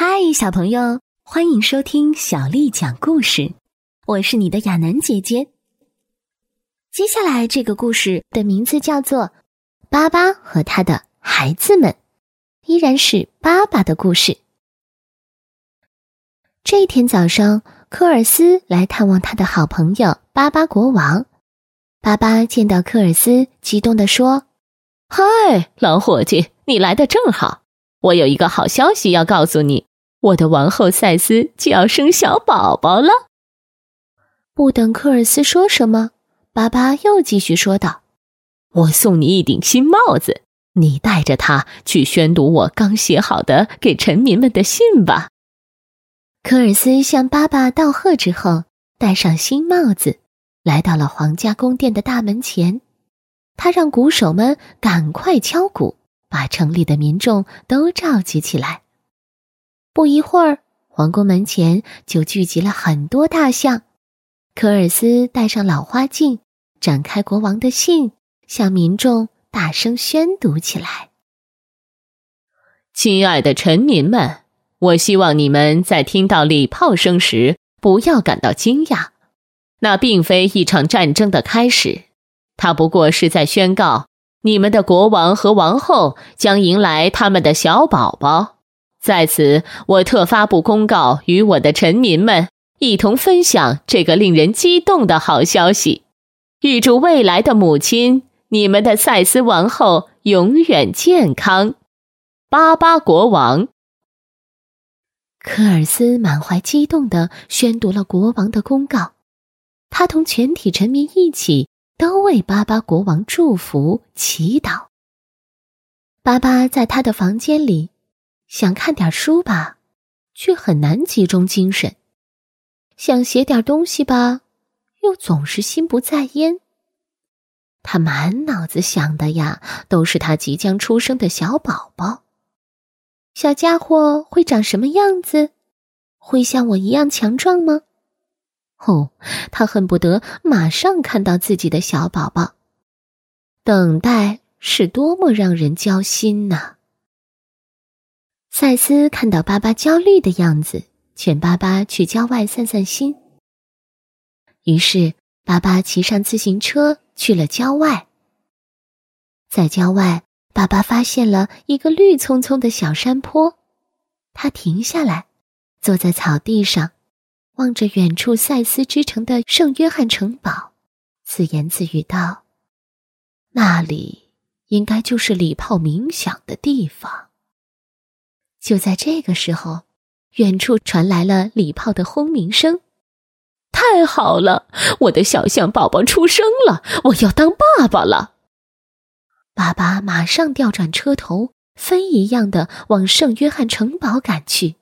嗨，小朋友，欢迎收听小丽讲故事。我是你的亚楠姐姐。接下来这个故事的名字叫做《巴巴和他的孩子们》，依然是爸爸的故事。这一天早上，科尔斯来探望他的好朋友巴巴国王。巴巴见到科尔斯，激动地说：“嗨，老伙计，你来的正好，我有一个好消息要告诉你。”我的王后赛斯就要生小宝宝了。不等科尔斯说什么，巴巴又继续说道：“我送你一顶新帽子，你带着它去宣读我刚写好的给臣民们的信吧。”科尔斯向巴巴道贺之后，戴上新帽子，来到了皇家宫殿的大门前。他让鼓手们赶快敲鼓，把城里的民众都召集起来。不一会儿，皇宫门前就聚集了很多大象。科尔斯戴上老花镜，展开国王的信，向民众大声宣读起来：“亲爱的臣民们，我希望你们在听到礼炮声时不要感到惊讶。那并非一场战争的开始，它不过是在宣告你们的国王和王后将迎来他们的小宝宝。”在此，我特发布公告，与我的臣民们一同分享这个令人激动的好消息。预祝未来的母亲，你们的赛斯王后永远健康。巴巴国王科尔斯满怀激动地宣读了国王的公告，他同全体臣民一起都为巴巴国王祝福祈祷。巴巴在他的房间里。想看点书吧，却很难集中精神；想写点东西吧，又总是心不在焉。他满脑子想的呀，都是他即将出生的小宝宝。小家伙会长什么样子？会像我一样强壮吗？哦，他恨不得马上看到自己的小宝宝。等待是多么让人焦心呐！赛斯看到巴巴焦虑的样子，劝巴巴去郊外散散心。于是，巴巴骑上自行车去了郊外。在郊外，巴巴发现了一个绿葱葱的小山坡，他停下来，坐在草地上，望着远处赛斯之城的圣约翰城堡，自言自语道：“那里应该就是礼炮鸣响的地方。”就在这个时候，远处传来了礼炮的轰鸣声。太好了，我的小象宝宝出生了，我要当爸爸了。爸爸马上调转车头，飞一样的往圣约翰城堡赶去。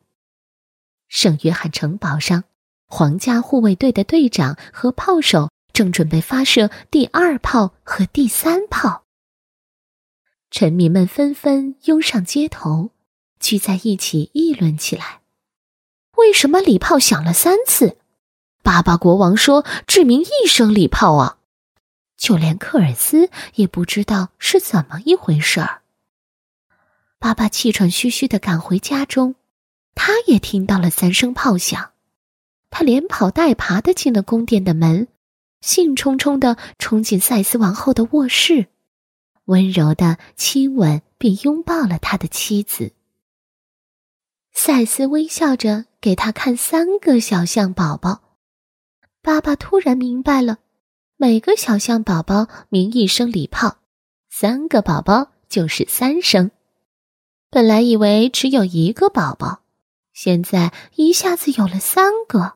圣约翰城堡上，皇家护卫队的队长和炮手正准备发射第二炮和第三炮。臣民们纷纷拥上街头。聚在一起议论起来，为什么礼炮响了三次？巴巴国王说：“致命一声礼炮啊！”就连科尔斯也不知道是怎么一回事儿。爸爸气喘吁吁的赶回家中，他也听到了三声炮响，他连跑带爬的进了宫殿的门，兴冲冲的冲进赛斯王后的卧室，温柔的亲吻并拥抱了他的妻子。赛斯微笑着给他看三个小象宝宝。爸爸突然明白了，每个小象宝宝鸣一声礼炮，三个宝宝就是三声。本来以为只有一个宝宝，现在一下子有了三个，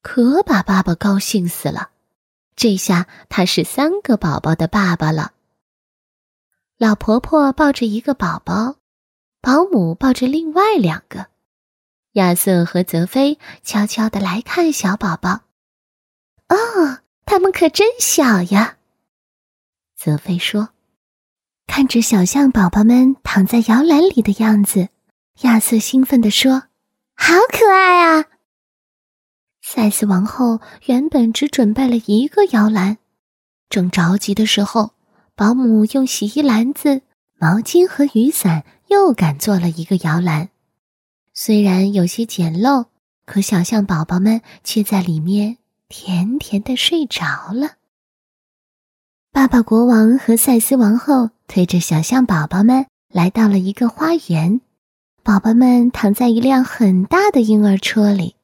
可把爸爸高兴死了。这下他是三个宝宝的爸爸了。老婆婆抱着一个宝宝，保姆抱着另外两个。亚瑟和泽菲悄悄的来看小宝宝。哦，他们可真小呀！泽菲说。看着小象宝宝们躺在摇篮里的样子，亚瑟兴奋地说：“好可爱啊！”赛斯王后原本只准备了一个摇篮，正着急的时候，保姆用洗衣篮子、毛巾和雨伞又赶做了一个摇篮。虽然有些简陋，可小象宝宝们却在里面甜甜的睡着了。爸爸国王和赛斯王后推着小象宝宝们来到了一个花园，宝宝们躺在一辆很大的婴儿车里。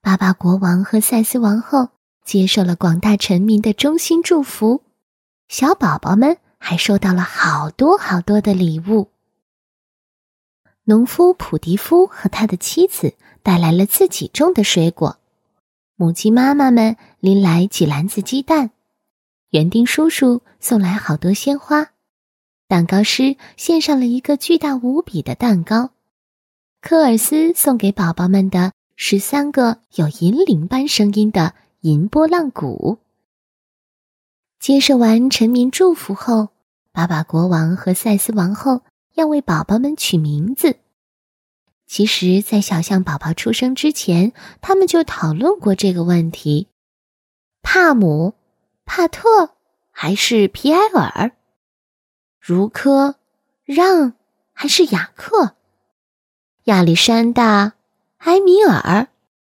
爸爸国王和赛斯王后接受了广大臣民的衷心祝福，小宝宝们还收到了好多好多的礼物。农夫普迪夫和他的妻子带来了自己种的水果，母鸡妈妈们拎来几篮子鸡蛋，园丁叔叔送来好多鲜花，蛋糕师献上了一个巨大无比的蛋糕，科尔斯送给宝宝们的十三个有银铃般声音的银波浪鼓。接受完臣民祝福后，巴巴国王和赛斯王后。要为宝宝们取名字。其实，在小象宝宝出生之前，他们就讨论过这个问题：帕姆、帕特还是皮埃尔？茹科、让还是雅克？亚历山大、埃米尔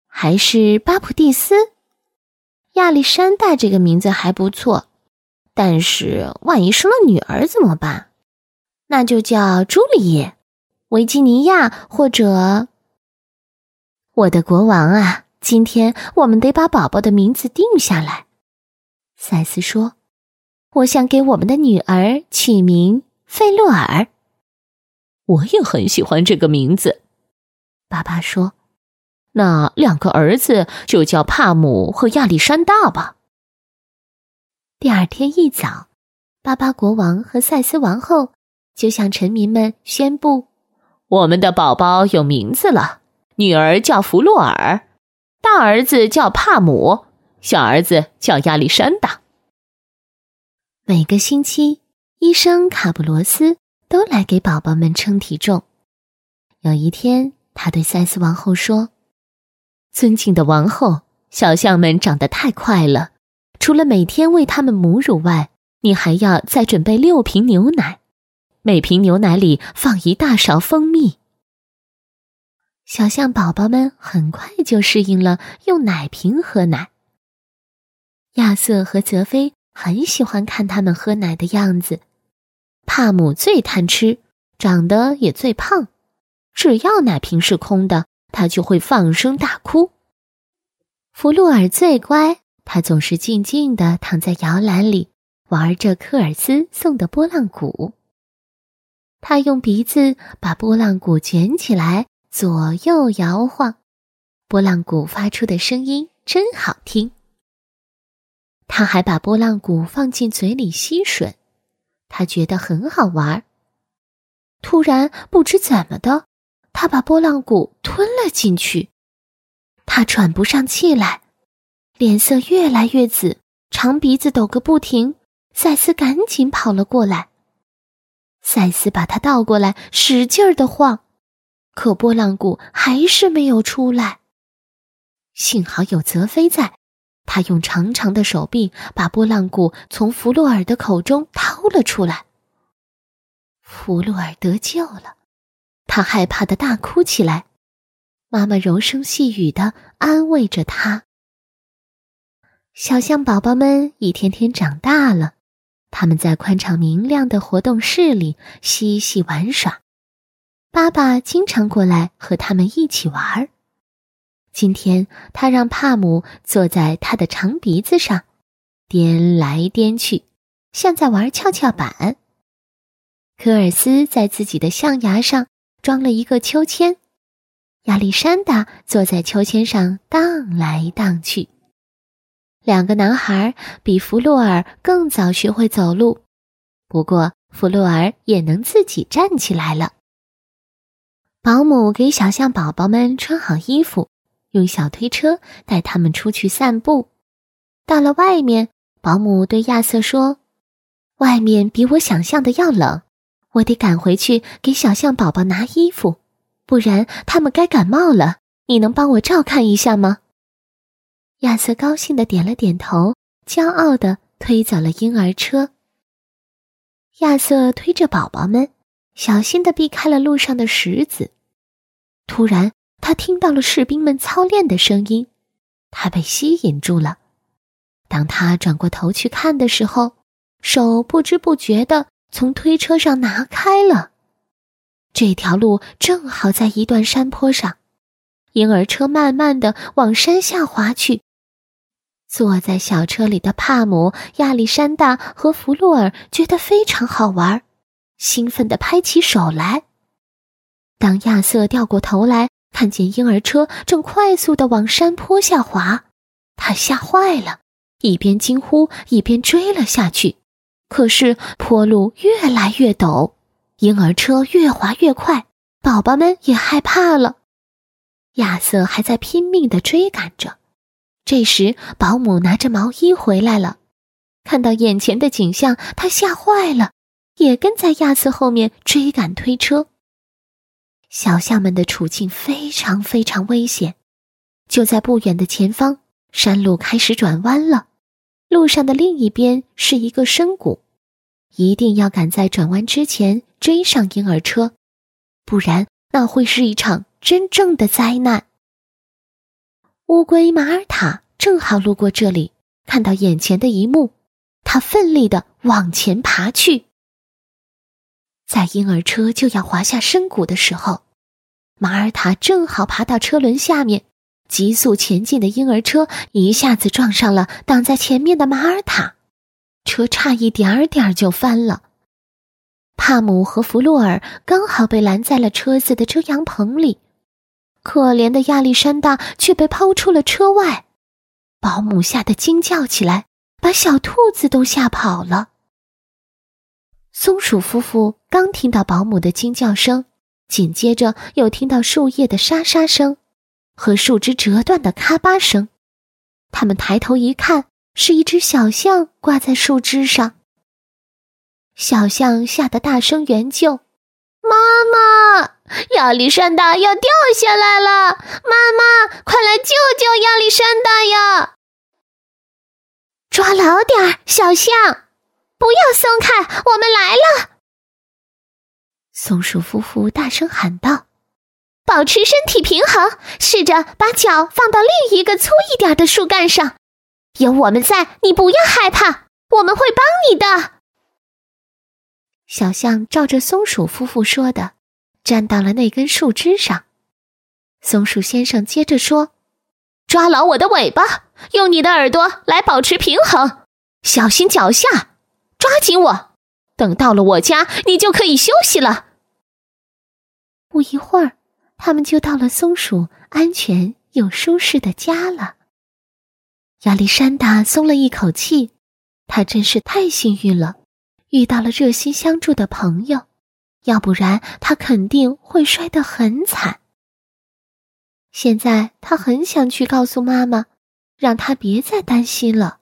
还是巴普蒂斯？亚历山大这个名字还不错，但是万一生了女儿怎么办？那就叫朱丽叶、维吉尼亚，或者我的国王啊！今天我们得把宝宝的名字定下来。赛斯说：“我想给我们的女儿取名费洛尔。”我也很喜欢这个名字。爸爸说：“那两个儿子就叫帕姆和亚历山大吧。”第二天一早，巴巴国王和赛斯王后。就向臣民们宣布，我们的宝宝有名字了。女儿叫弗洛尔，大儿子叫帕姆，小儿子叫亚历山大。每个星期，医生卡布罗斯都来给宝宝们称体重。有一天，他对赛斯王后说：“尊敬的王后，小象们长得太快了，除了每天喂他们母乳外，你还要再准备六瓶牛奶。”每瓶牛奶里放一大勺蜂蜜。小象宝宝们很快就适应了用奶瓶喝奶。亚瑟和泽菲很喜欢看他们喝奶的样子。帕姆最贪吃，长得也最胖，只要奶瓶是空的，他就会放声大哭。弗洛尔最乖，他总是静静的躺在摇篮里，玩着科尔斯送的拨浪鼓。他用鼻子把拨浪鼓卷起来，左右摇晃，拨浪鼓发出的声音真好听。他还把拨浪鼓放进嘴里吸吮，他觉得很好玩。突然，不知怎么的，他把拨浪鼓吞了进去，他喘不上气来，脸色越来越紫，长鼻子抖个不停。赛斯赶紧跑了过来。赛斯把它倒过来，使劲儿的晃，可波浪鼓还是没有出来。幸好有泽飞在，他用长长的手臂把波浪鼓从弗洛尔的口中掏了出来。弗洛尔得救了，他害怕的大哭起来。妈妈柔声细语的安慰着他。小象宝宝们一天天长大了。他们在宽敞明亮的活动室里嬉戏玩耍，爸爸经常过来和他们一起玩儿。今天，他让帕姆坐在他的长鼻子上，颠来颠去，像在玩跷跷板。科尔斯在自己的象牙上装了一个秋千，亚历山大坐在秋千上荡来荡去。两个男孩比弗洛尔更早学会走路，不过弗洛尔也能自己站起来了。保姆给小象宝宝们穿好衣服，用小推车带他们出去散步。到了外面，保姆对亚瑟说：“外面比我想象的要冷，我得赶回去给小象宝宝拿衣服，不然他们该感冒了。你能帮我照看一下吗？”亚瑟高兴的点了点头，骄傲的推走了婴儿车。亚瑟推着宝宝们，小心的避开了路上的石子。突然，他听到了士兵们操练的声音，他被吸引住了。当他转过头去看的时候，手不知不觉的从推车上拿开了。这条路正好在一段山坡上，婴儿车慢慢的往山下滑去。坐在小车里的帕姆、亚历山大和弗洛尔觉得非常好玩，兴奋地拍起手来。当亚瑟掉过头来，看见婴儿车正快速地往山坡下滑，他吓坏了，一边惊呼一边追了下去。可是坡路越来越陡，婴儿车越滑越快，宝宝们也害怕了。亚瑟还在拼命地追赶着。这时，保姆拿着毛衣回来了，看到眼前的景象，他吓坏了，也跟在亚瑟后面追赶推车。小象们的处境非常非常危险。就在不远的前方，山路开始转弯了，路上的另一边是一个深谷，一定要赶在转弯之前追上婴儿车，不然那会是一场真正的灾难。乌龟马尔塔正好路过这里，看到眼前的一幕，他奋力的往前爬去。在婴儿车就要滑下深谷的时候，马尔塔正好爬到车轮下面，急速前进的婴儿车一下子撞上了挡在前面的马尔塔，车差一点儿点儿就翻了。帕姆和弗洛尔刚好被拦在了车子的遮阳棚里。可怜的亚历山大却被抛出了车外，保姆吓得惊叫起来，把小兔子都吓跑了。松鼠夫妇刚听到保姆的惊叫声，紧接着又听到树叶的沙沙声和树枝折断的咔吧声。他们抬头一看，是一只小象挂在树枝上。小象吓得大声援救。妈妈，亚历山大要掉下来了！妈妈，快来救救亚历山大呀！抓牢点儿，小象，不要松开，我们来了！松鼠夫妇大声喊道：“保持身体平衡，试着把脚放到另一个粗一点的树干上。有我们在，你不要害怕，我们会帮你的。”小象照着松鼠夫妇说的，站到了那根树枝上。松鼠先生接着说：“抓牢我的尾巴，用你的耳朵来保持平衡，小心脚下，抓紧我。等到了我家，你就可以休息了。”不一会儿，他们就到了松鼠安全又舒适的家了。亚历山大松了一口气，他真是太幸运了。遇到了热心相助的朋友，要不然他肯定会摔得很惨。现在他很想去告诉妈妈，让她别再担心了。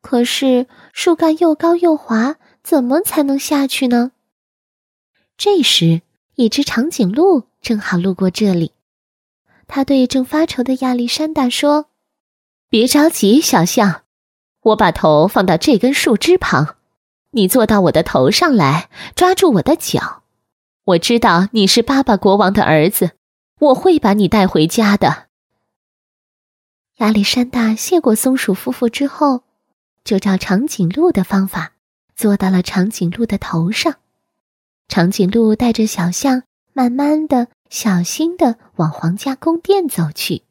可是树干又高又滑，怎么才能下去呢？这时，一只长颈鹿正好路过这里，他对正发愁的亚历山大说：“别着急，小象，我把头放到这根树枝旁。”你坐到我的头上来，抓住我的脚。我知道你是巴巴国王的儿子，我会把你带回家的。亚历山大谢过松鼠夫妇之后，就照长颈鹿的方法，坐到了长颈鹿的头上。长颈鹿带着小象，慢慢的、小心的往皇家宫殿走去。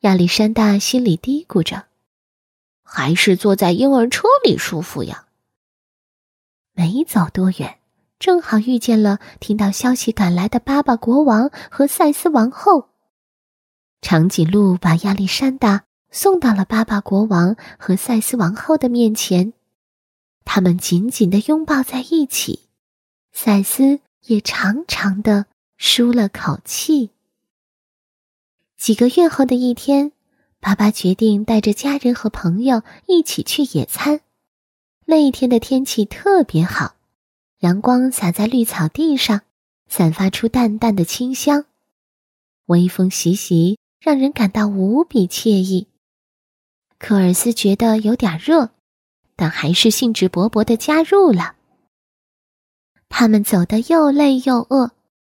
亚历山大心里嘀咕着：“还是坐在婴儿车里舒服呀。”没走多远，正好遇见了听到消息赶来的巴巴国王和赛斯王后。长颈鹿把亚历山大送到了巴巴国王和赛斯王后的面前，他们紧紧的拥抱在一起。赛斯也长长的舒了口气。几个月后的一天，巴巴决定带着家人和朋友一起去野餐。那一天的天气特别好，阳光洒在绿草地上，散发出淡淡的清香。微风习习，让人感到无比惬意。科尔斯觉得有点热，但还是兴致勃勃的加入了。他们走得又累又饿，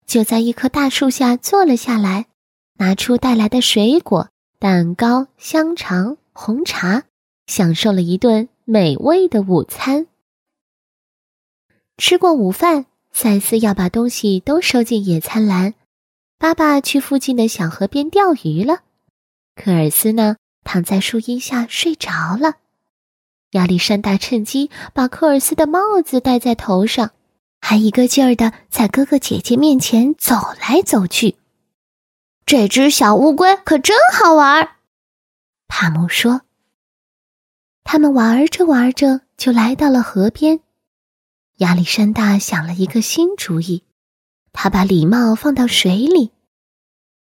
就在一棵大树下坐了下来，拿出带来的水果、蛋糕、香肠、红茶，享受了一顿美味的午餐。吃过午饭，赛斯要把东西都收进野餐篮。爸爸去附近的小河边钓鱼了，科尔斯呢，躺在树荫下睡着了。亚历山大趁机把科尔斯的帽子戴在头上。还一个劲儿的在哥哥姐姐面前走来走去。这只小乌龟可真好玩，帕姆说。他们玩着玩着就来到了河边。亚历山大想了一个新主意，他把礼帽放到水里。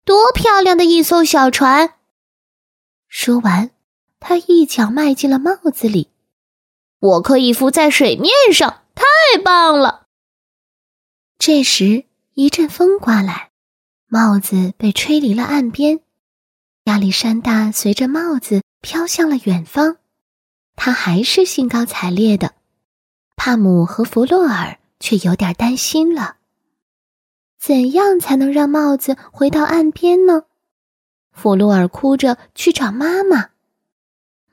多漂亮的一艘小船！说完，他一脚迈进了帽子里。我可以浮在水面上，太棒了！这时，一阵风刮来，帽子被吹离了岸边。亚历山大随着帽子飘向了远方，他还是兴高采烈的。帕姆和弗洛尔却有点担心了。怎样才能让帽子回到岸边呢？弗洛尔哭着去找妈妈，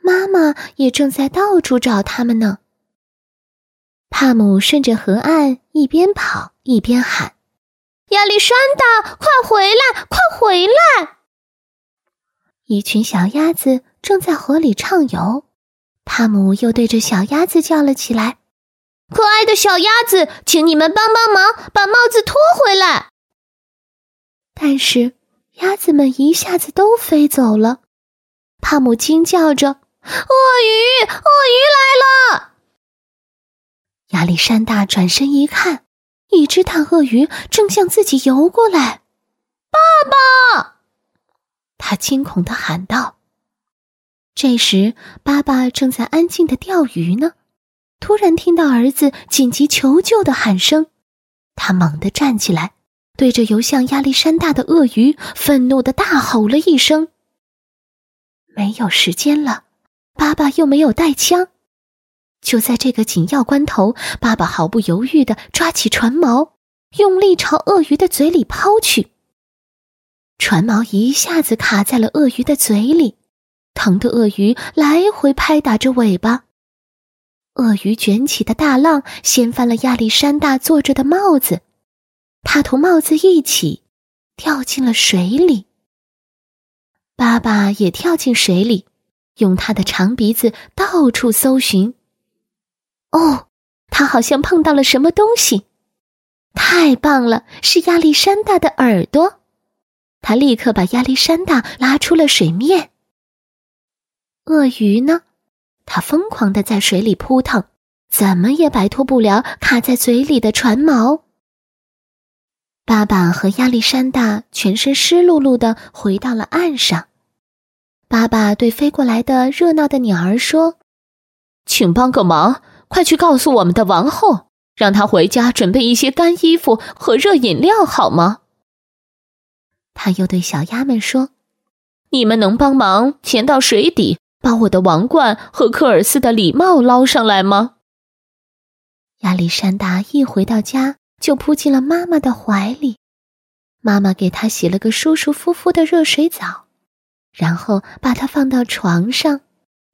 妈妈也正在到处找他们呢。帕姆顺着河岸一边跑一边喊：“亚历山大，快回来，快回来！”一群小鸭子正在河里畅游，帕姆又对着小鸭子叫了起来：“可爱的小鸭子，请你们帮帮忙，把帽子拖回来！”但是鸭子们一下子都飞走了。帕姆惊叫着：“鳄鱼，鳄鱼来了！”亚历山大转身一看，一只大鳄鱼正向自己游过来。爸爸！他惊恐的喊道。这时，爸爸正在安静的钓鱼呢，突然听到儿子紧急求救的喊声，他猛地站起来，对着游向亚历山大的鳄鱼愤怒的大吼了一声。没有时间了，爸爸又没有带枪。就在这个紧要关头，爸爸毫不犹豫的抓起船锚，用力朝鳄鱼的嘴里抛去。船锚一下子卡在了鳄鱼的嘴里，疼得鳄鱼来回拍打着尾巴。鳄鱼卷起的大浪掀翻了亚历山大坐着的帽子，他同帽子一起掉进了水里。爸爸也跳进水里，用他的长鼻子到处搜寻。哦，他好像碰到了什么东西，太棒了！是亚历山大的耳朵。他立刻把亚历山大拉出了水面。鳄鱼呢？它疯狂的在水里扑腾，怎么也摆脱不了卡在嘴里的船锚。爸爸和亚历山大全身湿漉漉的回到了岸上。爸爸对飞过来的热闹的鸟儿说：“请帮个忙。”快去告诉我们的王后，让她回家准备一些干衣服和热饮料，好吗？他又对小鸭们说：“你们能帮忙潜到水底，把我的王冠和科尔斯的礼帽捞上来吗？”亚历山大一回到家，就扑进了妈妈的怀里。妈妈给他洗了个舒舒服服的热水澡，然后把他放到床上。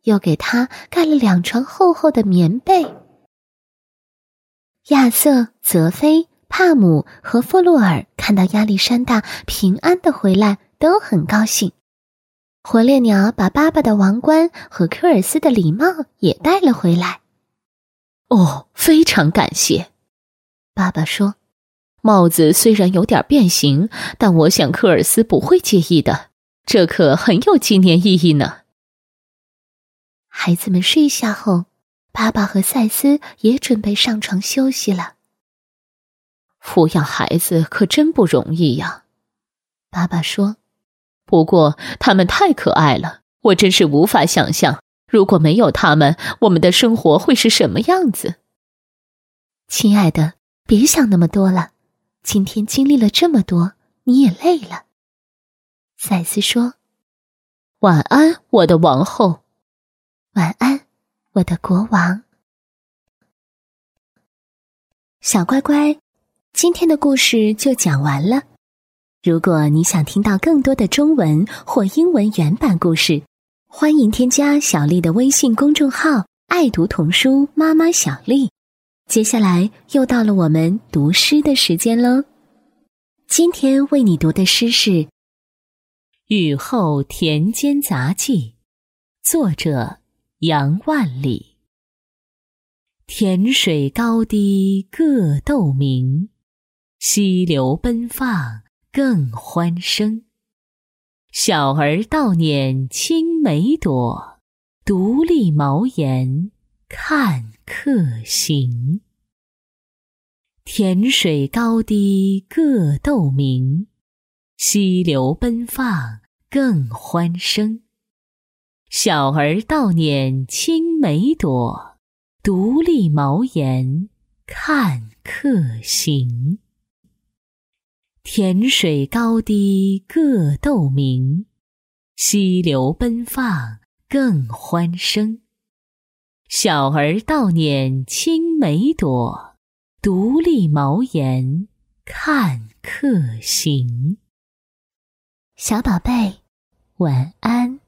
又给他盖了两床厚厚的棉被。亚瑟、泽菲、帕姆和弗洛尔看到亚历山大平安的回来，都很高兴。火烈鸟把爸爸的王冠和科尔斯的礼帽也带了回来。哦，非常感谢，爸爸说。帽子虽然有点变形，但我想科尔斯不会介意的。这可很有纪念意义呢。孩子们睡下后，爸爸和赛斯也准备上床休息了。抚养孩子可真不容易呀，爸爸说。不过他们太可爱了，我真是无法想象，如果没有他们，我们的生活会是什么样子。亲爱的，别想那么多了。今天经历了这么多，你也累了。赛斯说：“晚安，我的王后。”晚安，我的国王。小乖乖，今天的故事就讲完了。如果你想听到更多的中文或英文原版故事，欢迎添加小丽的微信公众号“爱读童书妈妈小丽”。接下来又到了我们读诗的时间喽。今天为你读的诗是《雨后田间杂记》，作者杨万里。田水高低各斗明，溪流奔放更欢声。小儿倒捻青梅朵，独立茅檐看客行。田水高低各斗明，溪流奔放更欢声。小儿倒捻青梅朵。独立茅檐看客行，甜水高低各斗明，溪流奔放更欢声。小儿倒捻青梅朵，独立茅檐看客行。小宝贝，晚安。